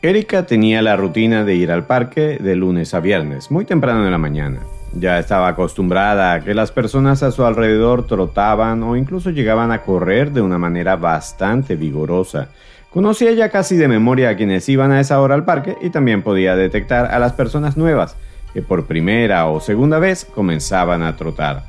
Erika tenía la rutina de ir al parque de lunes a viernes, muy temprano en la mañana. Ya estaba acostumbrada a que las personas a su alrededor trotaban o incluso llegaban a correr de una manera bastante vigorosa. Conocía ya casi de memoria a quienes iban a esa hora al parque y también podía detectar a las personas nuevas que por primera o segunda vez comenzaban a trotar.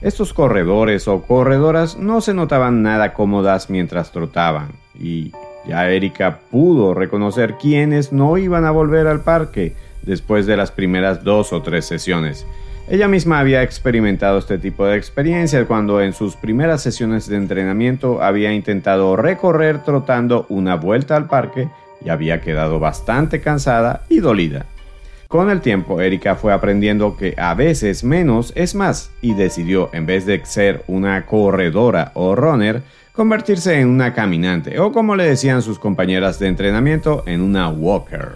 Estos corredores o corredoras no se notaban nada cómodas mientras trotaban y ya Erika pudo reconocer quiénes no iban a volver al parque después de las primeras dos o tres sesiones. Ella misma había experimentado este tipo de experiencias cuando en sus primeras sesiones de entrenamiento había intentado recorrer trotando una vuelta al parque y había quedado bastante cansada y dolida. Con el tiempo, Erika fue aprendiendo que a veces menos es más y decidió, en vez de ser una corredora o runner, convertirse en una caminante o como le decían sus compañeras de entrenamiento, en una walker.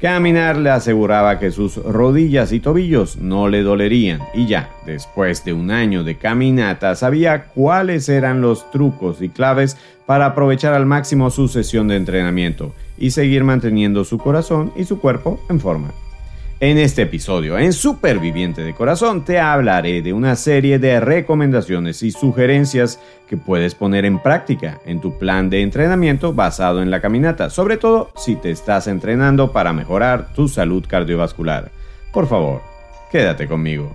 Caminar le aseguraba que sus rodillas y tobillos no le dolerían y ya, después de un año de caminata, sabía cuáles eran los trucos y claves para aprovechar al máximo su sesión de entrenamiento y seguir manteniendo su corazón y su cuerpo en forma. En este episodio, en Superviviente de Corazón, te hablaré de una serie de recomendaciones y sugerencias que puedes poner en práctica en tu plan de entrenamiento basado en la caminata, sobre todo si te estás entrenando para mejorar tu salud cardiovascular. Por favor, quédate conmigo.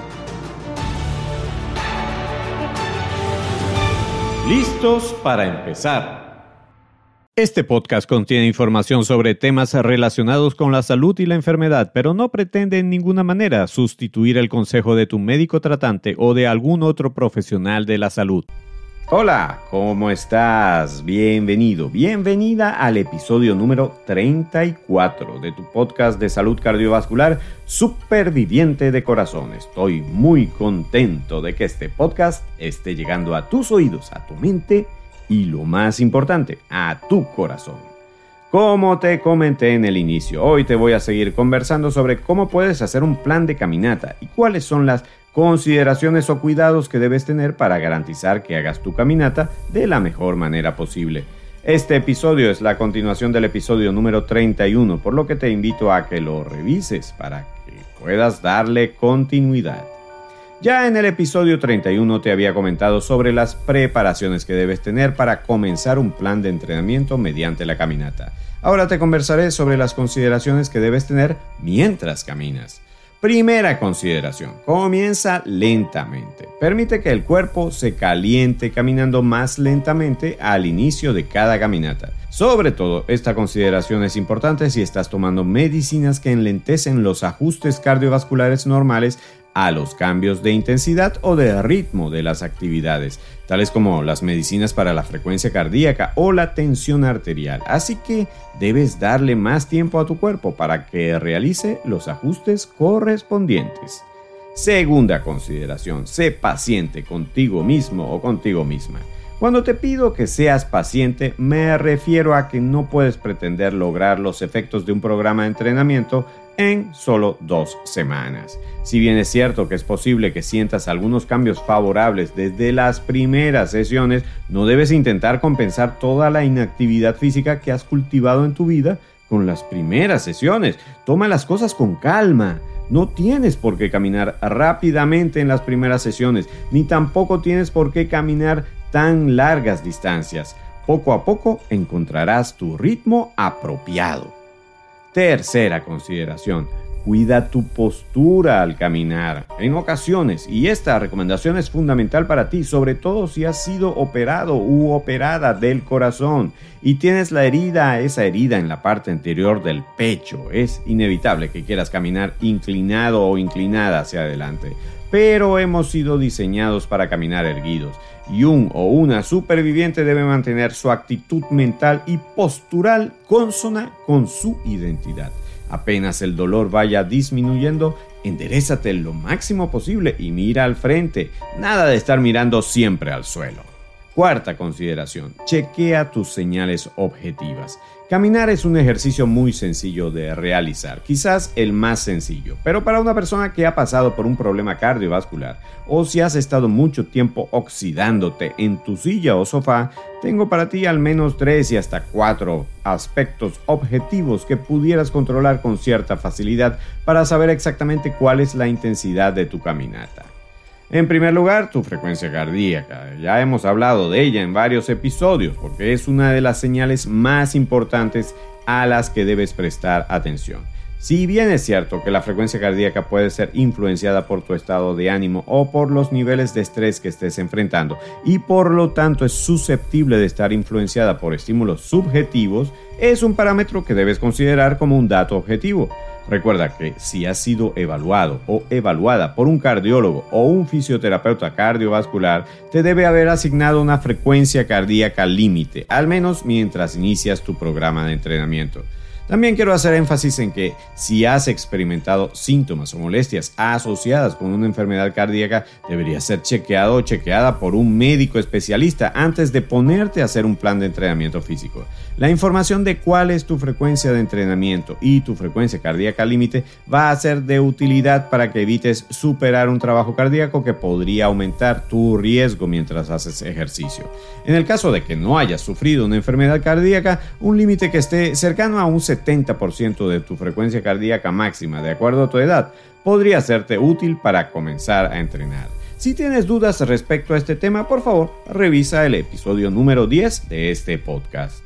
¿Listos para empezar? Este podcast contiene información sobre temas relacionados con la salud y la enfermedad, pero no pretende en ninguna manera sustituir el consejo de tu médico tratante o de algún otro profesional de la salud. Hola, ¿cómo estás? Bienvenido, bienvenida al episodio número 34 de tu podcast de salud cardiovascular Superviviente de Corazón. Estoy muy contento de que este podcast esté llegando a tus oídos, a tu mente y lo más importante, a tu corazón. Como te comenté en el inicio, hoy te voy a seguir conversando sobre cómo puedes hacer un plan de caminata y cuáles son las consideraciones o cuidados que debes tener para garantizar que hagas tu caminata de la mejor manera posible. Este episodio es la continuación del episodio número 31, por lo que te invito a que lo revises para que puedas darle continuidad. Ya en el episodio 31 te había comentado sobre las preparaciones que debes tener para comenzar un plan de entrenamiento mediante la caminata. Ahora te conversaré sobre las consideraciones que debes tener mientras caminas. Primera consideración, comienza lentamente. Permite que el cuerpo se caliente caminando más lentamente al inicio de cada caminata. Sobre todo, esta consideración es importante si estás tomando medicinas que enlentecen los ajustes cardiovasculares normales a los cambios de intensidad o de ritmo de las actividades, tales como las medicinas para la frecuencia cardíaca o la tensión arterial. Así que debes darle más tiempo a tu cuerpo para que realice los ajustes correspondientes. Segunda consideración, sé paciente contigo mismo o contigo misma. Cuando te pido que seas paciente, me refiero a que no puedes pretender lograr los efectos de un programa de entrenamiento en solo dos semanas. Si bien es cierto que es posible que sientas algunos cambios favorables desde las primeras sesiones, no debes intentar compensar toda la inactividad física que has cultivado en tu vida con las primeras sesiones. Toma las cosas con calma. No tienes por qué caminar rápidamente en las primeras sesiones, ni tampoco tienes por qué caminar tan largas distancias. Poco a poco encontrarás tu ritmo apropiado. Tercera consideración. Cuida tu postura al caminar. En ocasiones, y esta recomendación es fundamental para ti, sobre todo si has sido operado u operada del corazón y tienes la herida, esa herida en la parte anterior del pecho, es inevitable que quieras caminar inclinado o inclinada hacia adelante pero hemos sido diseñados para caminar erguidos y un o una superviviente debe mantener su actitud mental y postural consona con su identidad. Apenas el dolor vaya disminuyendo, enderezate lo máximo posible y mira al frente. Nada de estar mirando siempre al suelo. Cuarta consideración, chequea tus señales objetivas. Caminar es un ejercicio muy sencillo de realizar, quizás el más sencillo, pero para una persona que ha pasado por un problema cardiovascular o si has estado mucho tiempo oxidándote en tu silla o sofá, tengo para ti al menos tres y hasta cuatro aspectos objetivos que pudieras controlar con cierta facilidad para saber exactamente cuál es la intensidad de tu caminata. En primer lugar, tu frecuencia cardíaca. Ya hemos hablado de ella en varios episodios porque es una de las señales más importantes a las que debes prestar atención. Si bien es cierto que la frecuencia cardíaca puede ser influenciada por tu estado de ánimo o por los niveles de estrés que estés enfrentando y por lo tanto es susceptible de estar influenciada por estímulos subjetivos, es un parámetro que debes considerar como un dato objetivo. Recuerda que si has sido evaluado o evaluada por un cardiólogo o un fisioterapeuta cardiovascular, te debe haber asignado una frecuencia cardíaca límite, al menos mientras inicias tu programa de entrenamiento. También quiero hacer énfasis en que si has experimentado síntomas o molestias asociadas con una enfermedad cardíaca, deberías ser chequeado o chequeada por un médico especialista antes de ponerte a hacer un plan de entrenamiento físico. La información de cuál es tu frecuencia de entrenamiento y tu frecuencia cardíaca límite va a ser de utilidad para que evites superar un trabajo cardíaco que podría aumentar tu riesgo mientras haces ejercicio. En el caso de que no hayas sufrido una enfermedad cardíaca, un límite que esté cercano a un 70% de tu frecuencia cardíaca máxima de acuerdo a tu edad podría serte útil para comenzar a entrenar. Si tienes dudas respecto a este tema, por favor, revisa el episodio número 10 de este podcast.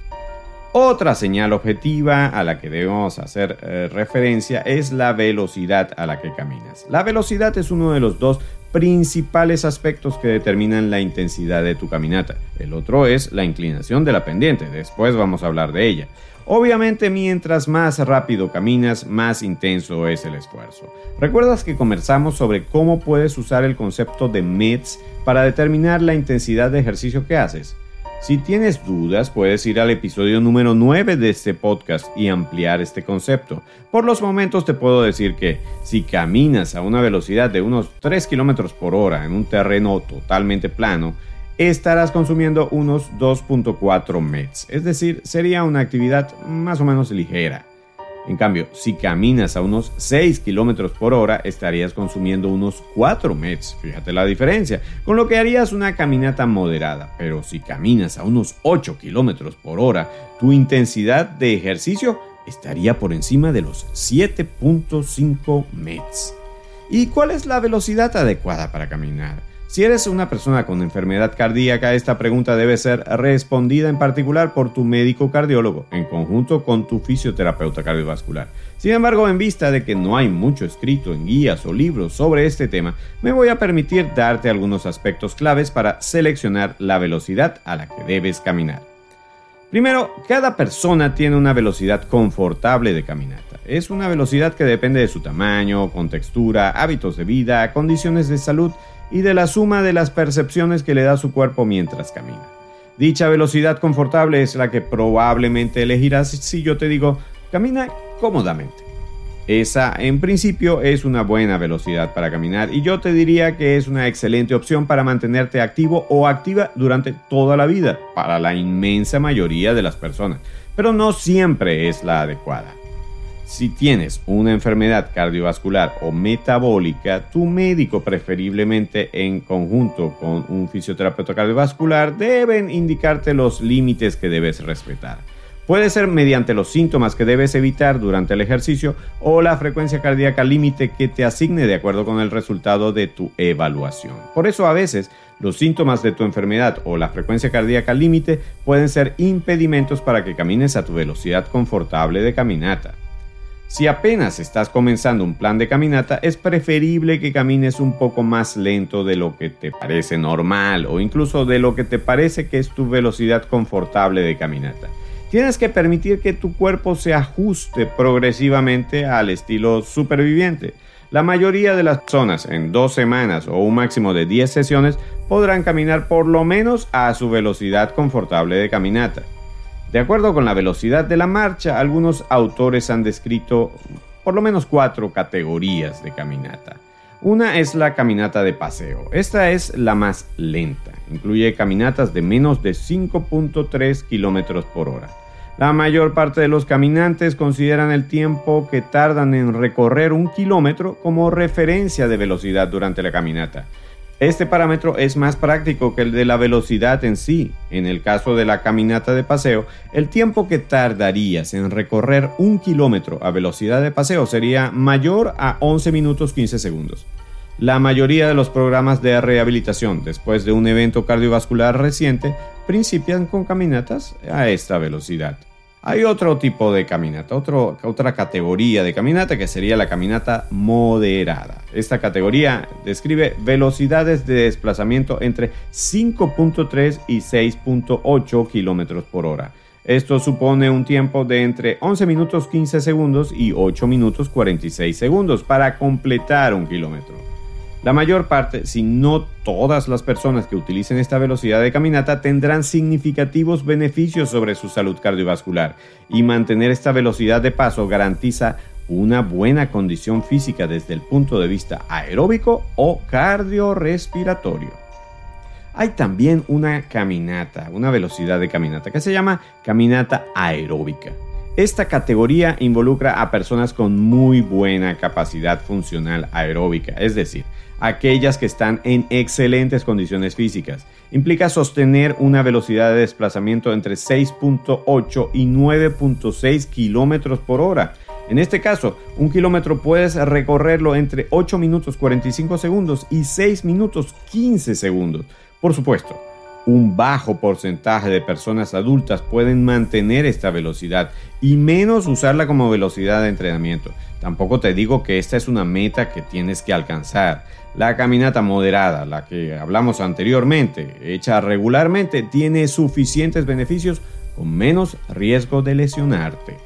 Otra señal objetiva a la que debemos hacer eh, referencia es la velocidad a la que caminas. La velocidad es uno de los dos principales aspectos que determinan la intensidad de tu caminata. El otro es la inclinación de la pendiente, después vamos a hablar de ella. Obviamente mientras más rápido caminas, más intenso es el esfuerzo. ¿Recuerdas que conversamos sobre cómo puedes usar el concepto de METS para determinar la intensidad de ejercicio que haces? Si tienes dudas, puedes ir al episodio número 9 de este podcast y ampliar este concepto. Por los momentos te puedo decir que si caminas a una velocidad de unos 3 km por hora en un terreno totalmente plano, estarás consumiendo unos 2.4 METs, es decir, sería una actividad más o menos ligera. En cambio, si caminas a unos 6 km por hora, estarías consumiendo unos 4 METs. Fíjate la diferencia. Con lo que harías una caminata moderada. Pero si caminas a unos 8 km por hora, tu intensidad de ejercicio estaría por encima de los 7.5 METs. ¿Y cuál es la velocidad adecuada para caminar? Si eres una persona con enfermedad cardíaca, esta pregunta debe ser respondida en particular por tu médico cardiólogo, en conjunto con tu fisioterapeuta cardiovascular. Sin embargo, en vista de que no hay mucho escrito en guías o libros sobre este tema, me voy a permitir darte algunos aspectos claves para seleccionar la velocidad a la que debes caminar. Primero, cada persona tiene una velocidad confortable de caminata. Es una velocidad que depende de su tamaño, contextura, hábitos de vida, condiciones de salud, y de la suma de las percepciones que le da su cuerpo mientras camina. Dicha velocidad confortable es la que probablemente elegirás si yo te digo camina cómodamente. Esa en principio es una buena velocidad para caminar y yo te diría que es una excelente opción para mantenerte activo o activa durante toda la vida para la inmensa mayoría de las personas, pero no siempre es la adecuada. Si tienes una enfermedad cardiovascular o metabólica, tu médico, preferiblemente en conjunto con un fisioterapeuta cardiovascular, deben indicarte los límites que debes respetar. Puede ser mediante los síntomas que debes evitar durante el ejercicio o la frecuencia cardíaca límite que te asigne de acuerdo con el resultado de tu evaluación. Por eso a veces los síntomas de tu enfermedad o la frecuencia cardíaca límite pueden ser impedimentos para que camines a tu velocidad confortable de caminata. Si apenas estás comenzando un plan de caminata, es preferible que camines un poco más lento de lo que te parece normal o incluso de lo que te parece que es tu velocidad confortable de caminata. Tienes que permitir que tu cuerpo se ajuste progresivamente al estilo superviviente. La mayoría de las personas en dos semanas o un máximo de 10 sesiones podrán caminar por lo menos a su velocidad confortable de caminata. De acuerdo con la velocidad de la marcha, algunos autores han descrito por lo menos cuatro categorías de caminata. Una es la caminata de paseo. Esta es la más lenta. Incluye caminatas de menos de 5.3 km por hora. La mayor parte de los caminantes consideran el tiempo que tardan en recorrer un kilómetro como referencia de velocidad durante la caminata. Este parámetro es más práctico que el de la velocidad en sí. En el caso de la caminata de paseo, el tiempo que tardarías en recorrer un kilómetro a velocidad de paseo sería mayor a 11 minutos 15 segundos. La mayoría de los programas de rehabilitación después de un evento cardiovascular reciente principian con caminatas a esta velocidad. Hay otro tipo de caminata, otra categoría de caminata que sería la caminata moderada. Esta categoría describe velocidades de desplazamiento entre 5.3 y 6.8 km por hora. Esto supone un tiempo de entre 11 minutos 15 segundos y 8 minutos 46 segundos para completar un kilómetro. La mayor parte, si no todas las personas que utilicen esta velocidad de caminata tendrán significativos beneficios sobre su salud cardiovascular y mantener esta velocidad de paso garantiza una buena condición física desde el punto de vista aeróbico o cardiorrespiratorio. Hay también una caminata, una velocidad de caminata que se llama caminata aeróbica. Esta categoría involucra a personas con muy buena capacidad funcional aeróbica, es decir, aquellas que están en excelentes condiciones físicas. Implica sostener una velocidad de desplazamiento entre 6.8 y 9.6 kilómetros por hora. En este caso, un kilómetro puedes recorrerlo entre 8 minutos 45 segundos y 6 minutos 15 segundos. Por supuesto, un bajo porcentaje de personas adultas pueden mantener esta velocidad y menos usarla como velocidad de entrenamiento. Tampoco te digo que esta es una meta que tienes que alcanzar. La caminata moderada, la que hablamos anteriormente, hecha regularmente, tiene suficientes beneficios con menos riesgo de lesionarte.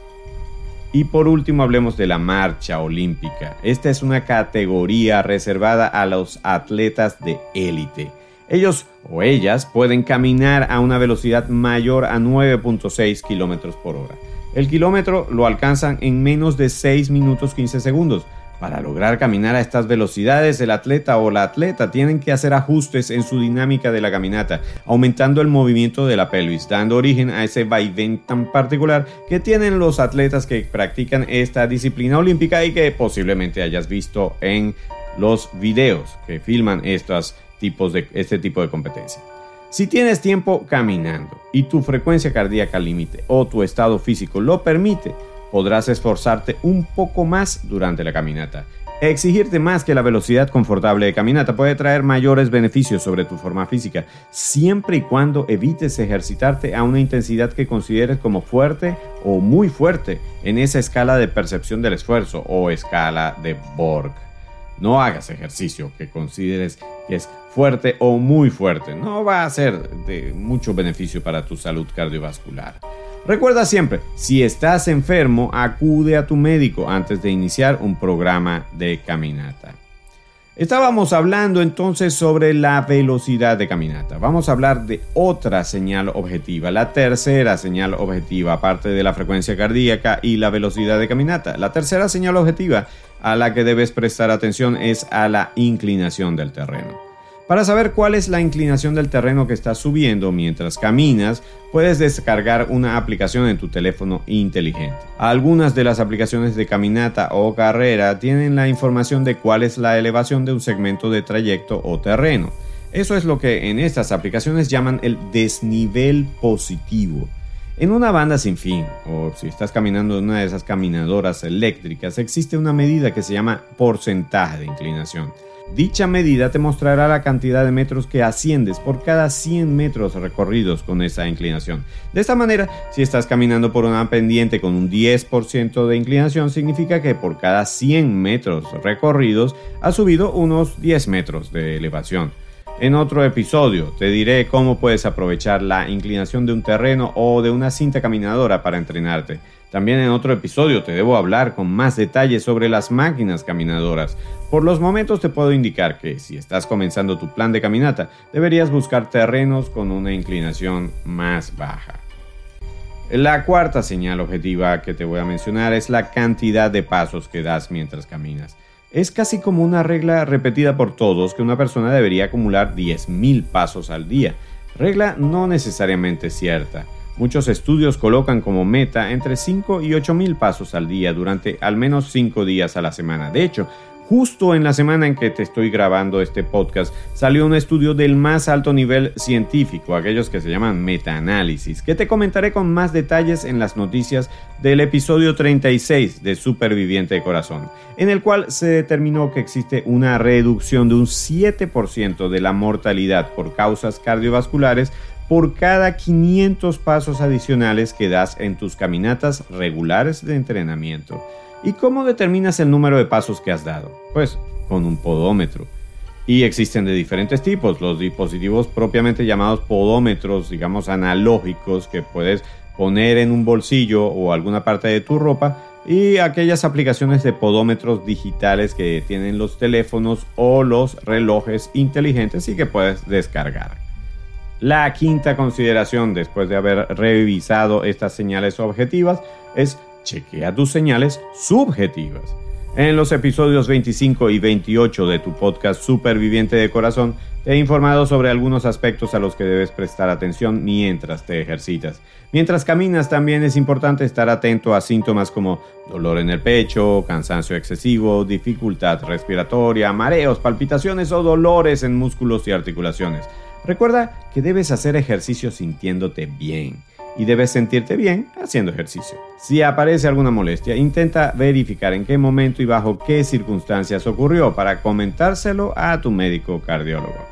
Y por último hablemos de la marcha olímpica. Esta es una categoría reservada a los atletas de élite. Ellos o ellas pueden caminar a una velocidad mayor a 9.6 km por hora. El kilómetro lo alcanzan en menos de 6 minutos 15 segundos. Para lograr caminar a estas velocidades, el atleta o la atleta tienen que hacer ajustes en su dinámica de la caminata, aumentando el movimiento de la pelvis, dando origen a ese vaivén tan particular que tienen los atletas que practican esta disciplina olímpica y que posiblemente hayas visto en los videos que filman estas tipos de este tipo de competencia. Si tienes tiempo caminando y tu frecuencia cardíaca límite o tu estado físico lo permite, podrás esforzarte un poco más durante la caminata. Exigirte más que la velocidad confortable de caminata puede traer mayores beneficios sobre tu forma física, siempre y cuando evites ejercitarte a una intensidad que consideres como fuerte o muy fuerte en esa escala de percepción del esfuerzo o escala de Borg. No hagas ejercicio que consideres que es fuerte o muy fuerte. No va a ser de mucho beneficio para tu salud cardiovascular. Recuerda siempre, si estás enfermo, acude a tu médico antes de iniciar un programa de caminata. Estábamos hablando entonces sobre la velocidad de caminata. Vamos a hablar de otra señal objetiva, la tercera señal objetiva, aparte de la frecuencia cardíaca y la velocidad de caminata. La tercera señal objetiva a la que debes prestar atención es a la inclinación del terreno. Para saber cuál es la inclinación del terreno que estás subiendo mientras caminas, puedes descargar una aplicación en tu teléfono inteligente. Algunas de las aplicaciones de caminata o carrera tienen la información de cuál es la elevación de un segmento de trayecto o terreno. Eso es lo que en estas aplicaciones llaman el desnivel positivo. En una banda sin fin, o si estás caminando en una de esas caminadoras eléctricas, existe una medida que se llama porcentaje de inclinación. Dicha medida te mostrará la cantidad de metros que asciendes por cada 100 metros recorridos con esa inclinación. De esta manera, si estás caminando por una pendiente con un 10% de inclinación, significa que por cada 100 metros recorridos has subido unos 10 metros de elevación. En otro episodio te diré cómo puedes aprovechar la inclinación de un terreno o de una cinta caminadora para entrenarte. También en otro episodio te debo hablar con más detalles sobre las máquinas caminadoras. Por los momentos te puedo indicar que si estás comenzando tu plan de caminata, deberías buscar terrenos con una inclinación más baja. La cuarta señal objetiva que te voy a mencionar es la cantidad de pasos que das mientras caminas. Es casi como una regla repetida por todos que una persona debería acumular 10.000 pasos al día. Regla no necesariamente cierta. Muchos estudios colocan como meta entre 5 y 8.000 pasos al día durante al menos 5 días a la semana. De hecho, Justo en la semana en que te estoy grabando este podcast, salió un estudio del más alto nivel científico, aquellos que se llaman metaanálisis, que te comentaré con más detalles en las noticias del episodio 36 de Superviviente de Corazón, en el cual se determinó que existe una reducción de un 7% de la mortalidad por causas cardiovasculares por cada 500 pasos adicionales que das en tus caminatas regulares de entrenamiento. ¿Y cómo determinas el número de pasos que has dado? Pues con un podómetro. Y existen de diferentes tipos, los dispositivos propiamente llamados podómetros, digamos analógicos, que puedes poner en un bolsillo o alguna parte de tu ropa, y aquellas aplicaciones de podómetros digitales que tienen los teléfonos o los relojes inteligentes y que puedes descargar. La quinta consideración después de haber revisado estas señales objetivas es chequea tus señales subjetivas. En los episodios 25 y 28 de tu podcast Superviviente de Corazón, te he informado sobre algunos aspectos a los que debes prestar atención mientras te ejercitas. Mientras caminas también es importante estar atento a síntomas como dolor en el pecho, cansancio excesivo, dificultad respiratoria, mareos, palpitaciones o dolores en músculos y articulaciones. Recuerda que debes hacer ejercicio sintiéndote bien y debes sentirte bien haciendo ejercicio. Si aparece alguna molestia, intenta verificar en qué momento y bajo qué circunstancias ocurrió para comentárselo a tu médico cardiólogo.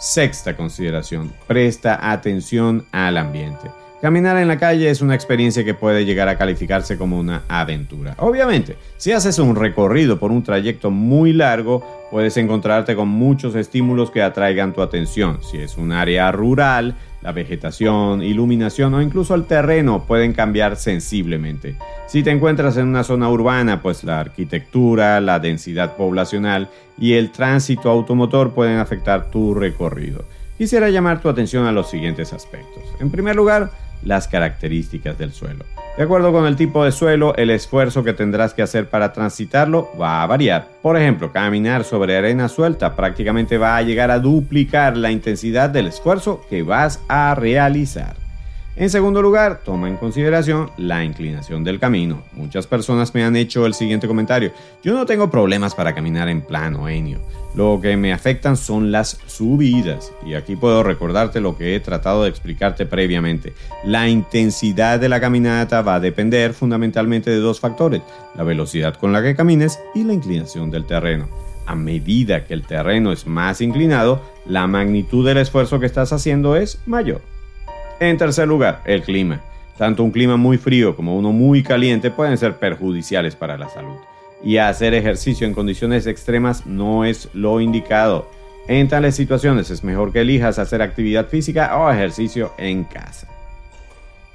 Sexta consideración, presta atención al ambiente. Caminar en la calle es una experiencia que puede llegar a calificarse como una aventura. Obviamente, si haces un recorrido por un trayecto muy largo, puedes encontrarte con muchos estímulos que atraigan tu atención. Si es un área rural, la vegetación, iluminación o incluso el terreno pueden cambiar sensiblemente. Si te encuentras en una zona urbana, pues la arquitectura, la densidad poblacional y el tránsito automotor pueden afectar tu recorrido. Quisiera llamar tu atención a los siguientes aspectos. En primer lugar, las características del suelo. De acuerdo con el tipo de suelo, el esfuerzo que tendrás que hacer para transitarlo va a variar. Por ejemplo, caminar sobre arena suelta prácticamente va a llegar a duplicar la intensidad del esfuerzo que vas a realizar. En segundo lugar, toma en consideración la inclinación del camino. Muchas personas me han hecho el siguiente comentario. Yo no tengo problemas para caminar en plano, Enio. Lo que me afectan son las subidas. Y aquí puedo recordarte lo que he tratado de explicarte previamente. La intensidad de la caminata va a depender fundamentalmente de dos factores. La velocidad con la que camines y la inclinación del terreno. A medida que el terreno es más inclinado, la magnitud del esfuerzo que estás haciendo es mayor. En tercer lugar, el clima. Tanto un clima muy frío como uno muy caliente pueden ser perjudiciales para la salud. Y hacer ejercicio en condiciones extremas no es lo indicado. En tales situaciones es mejor que elijas hacer actividad física o ejercicio en casa.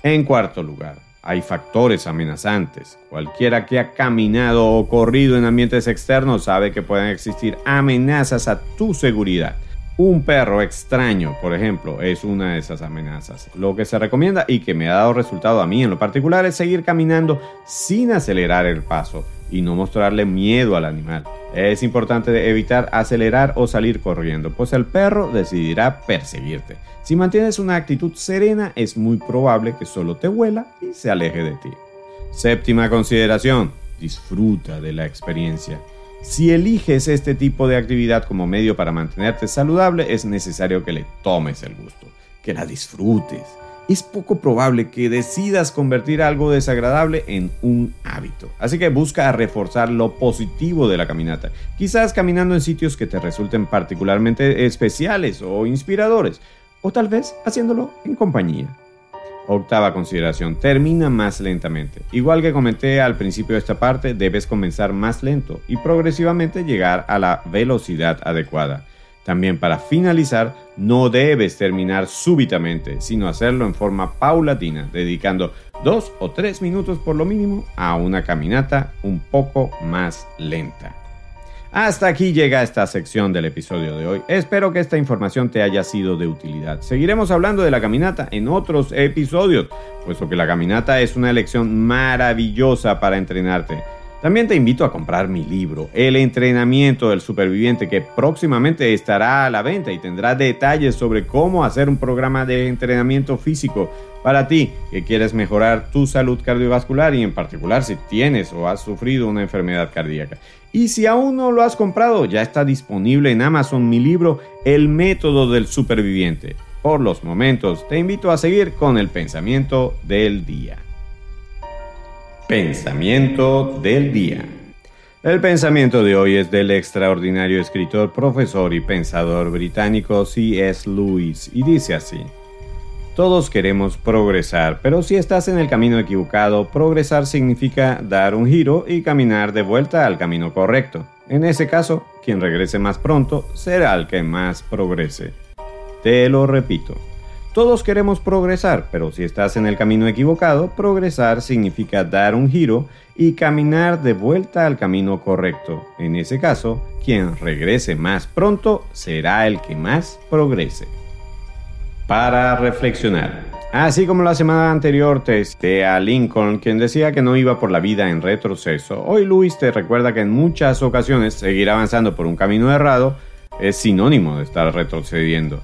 En cuarto lugar, hay factores amenazantes. Cualquiera que ha caminado o corrido en ambientes externos sabe que pueden existir amenazas a tu seguridad. Un perro extraño, por ejemplo, es una de esas amenazas. Lo que se recomienda y que me ha dado resultado a mí en lo particular es seguir caminando sin acelerar el paso y no mostrarle miedo al animal. Es importante evitar acelerar o salir corriendo, pues el perro decidirá perseguirte. Si mantienes una actitud serena, es muy probable que solo te huela y se aleje de ti. Séptima consideración, disfruta de la experiencia. Si eliges este tipo de actividad como medio para mantenerte saludable, es necesario que le tomes el gusto, que la disfrutes. Es poco probable que decidas convertir algo desagradable en un hábito. Así que busca reforzar lo positivo de la caminata. Quizás caminando en sitios que te resulten particularmente especiales o inspiradores. O tal vez haciéndolo en compañía. Octava consideración, termina más lentamente. Igual que comenté al principio de esta parte, debes comenzar más lento y progresivamente llegar a la velocidad adecuada. También para finalizar, no debes terminar súbitamente, sino hacerlo en forma paulatina, dedicando dos o tres minutos por lo mínimo a una caminata un poco más lenta. Hasta aquí llega esta sección del episodio de hoy. Espero que esta información te haya sido de utilidad. Seguiremos hablando de la caminata en otros episodios, puesto que la caminata es una elección maravillosa para entrenarte. También te invito a comprar mi libro, El entrenamiento del superviviente, que próximamente estará a la venta y tendrá detalles sobre cómo hacer un programa de entrenamiento físico para ti que quieres mejorar tu salud cardiovascular y en particular si tienes o has sufrido una enfermedad cardíaca. Y si aún no lo has comprado, ya está disponible en Amazon mi libro El método del superviviente. Por los momentos, te invito a seguir con el pensamiento del día. Pensamiento del día. El pensamiento de hoy es del extraordinario escritor, profesor y pensador británico C.S. Lewis y dice así. Todos queremos progresar, pero si estás en el camino equivocado, progresar significa dar un giro y caminar de vuelta al camino correcto. En ese caso, quien regrese más pronto será el que más progrese. Te lo repito. Todos queremos progresar, pero si estás en el camino equivocado, progresar significa dar un giro y caminar de vuelta al camino correcto. En ese caso, quien regrese más pronto será el que más progrese. Para reflexionar. Así como la semana anterior te cité a Lincoln, quien decía que no iba por la vida en retroceso, hoy Luis te recuerda que en muchas ocasiones seguir avanzando por un camino errado es sinónimo de estar retrocediendo.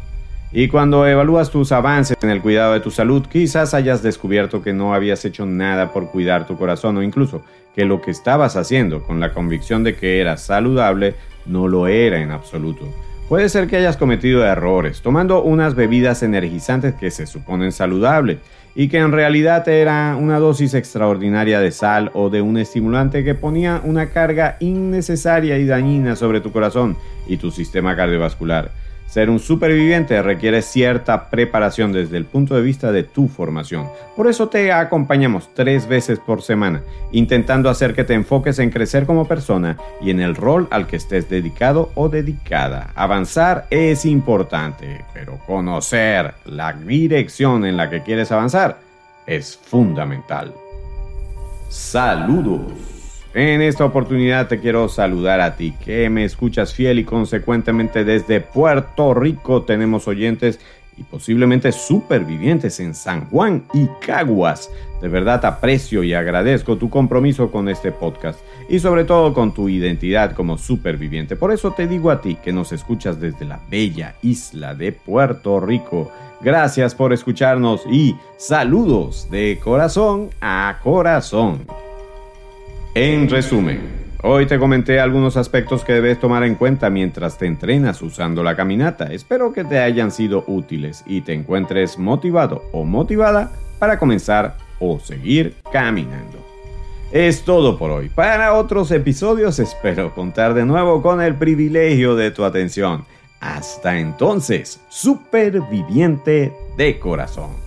Y cuando evalúas tus avances en el cuidado de tu salud, quizás hayas descubierto que no habías hecho nada por cuidar tu corazón o incluso que lo que estabas haciendo con la convicción de que era saludable no lo era en absoluto. Puede ser que hayas cometido errores tomando unas bebidas energizantes que se suponen saludables y que en realidad era una dosis extraordinaria de sal o de un estimulante que ponía una carga innecesaria y dañina sobre tu corazón y tu sistema cardiovascular. Ser un superviviente requiere cierta preparación desde el punto de vista de tu formación. Por eso te acompañamos tres veces por semana, intentando hacer que te enfoques en crecer como persona y en el rol al que estés dedicado o dedicada. Avanzar es importante, pero conocer la dirección en la que quieres avanzar es fundamental. Saludos. En esta oportunidad te quiero saludar a ti, que me escuchas fiel y consecuentemente desde Puerto Rico tenemos oyentes y posiblemente supervivientes en San Juan y Caguas. De verdad aprecio y agradezco tu compromiso con este podcast y sobre todo con tu identidad como superviviente. Por eso te digo a ti que nos escuchas desde la bella isla de Puerto Rico. Gracias por escucharnos y saludos de corazón a corazón. En resumen, hoy te comenté algunos aspectos que debes tomar en cuenta mientras te entrenas usando la caminata. Espero que te hayan sido útiles y te encuentres motivado o motivada para comenzar o seguir caminando. Es todo por hoy. Para otros episodios espero contar de nuevo con el privilegio de tu atención. Hasta entonces, superviviente de corazón.